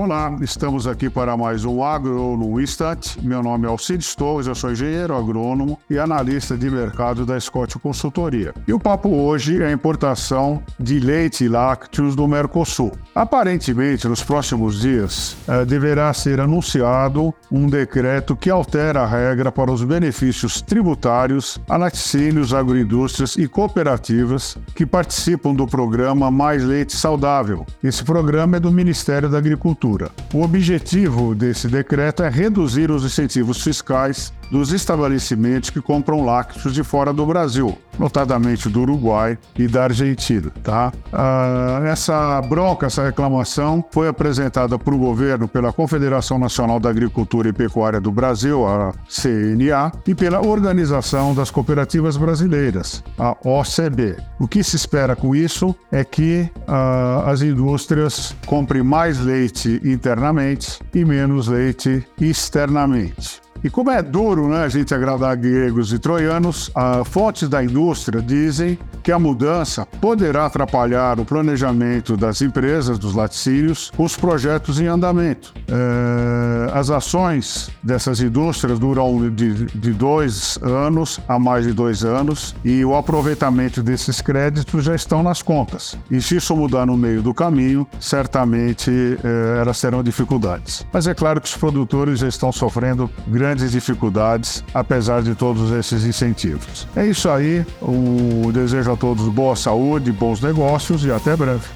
Olá, estamos aqui para mais um Agro no Instante. Meu nome é Alcides Torres, eu sou engenheiro agrônomo e analista de mercado da Scott Consultoria. E o papo hoje é a importação de leite e lácteos do Mercosul. Aparentemente, nos próximos dias, eh, deverá ser anunciado um decreto que altera a regra para os benefícios tributários a laticínios, agroindústrias e cooperativas que participam do programa Mais Leite Saudável. Esse programa é do Ministério da Agricultura O objetivo desse decreto é reduzir os incentivos fiscais dos estabelecimentos que compram lácteos de fora do Brasil, notadamente do Uruguai e da Argentina. Tá? Ah, essa bronca, essa reclamação, foi apresentada para o governo pela Confederação Nacional da Agricultura e Pecuária do Brasil, a CNA, e pela Organização das Cooperativas Brasileiras, a OCB. O que se espera com isso é que ah, as indústrias comprem mais leite internamente e menos leite externamente. E como é duro né, a gente agradar gregos e troianos, fontes da indústria dizem que a mudança poderá atrapalhar o planejamento das empresas dos laticínios os projetos em andamento. É, as ações dessas indústrias duram de, de dois anos a mais de dois anos e o aproveitamento desses créditos já estão nas contas. E se isso mudar no meio do caminho, certamente é, elas terão dificuldades. Mas é claro que os produtores já estão sofrendo grandes dificuldades, apesar de todos esses incentivos. É isso aí, o desejo a todos boa saúde, bons negócios e até breve.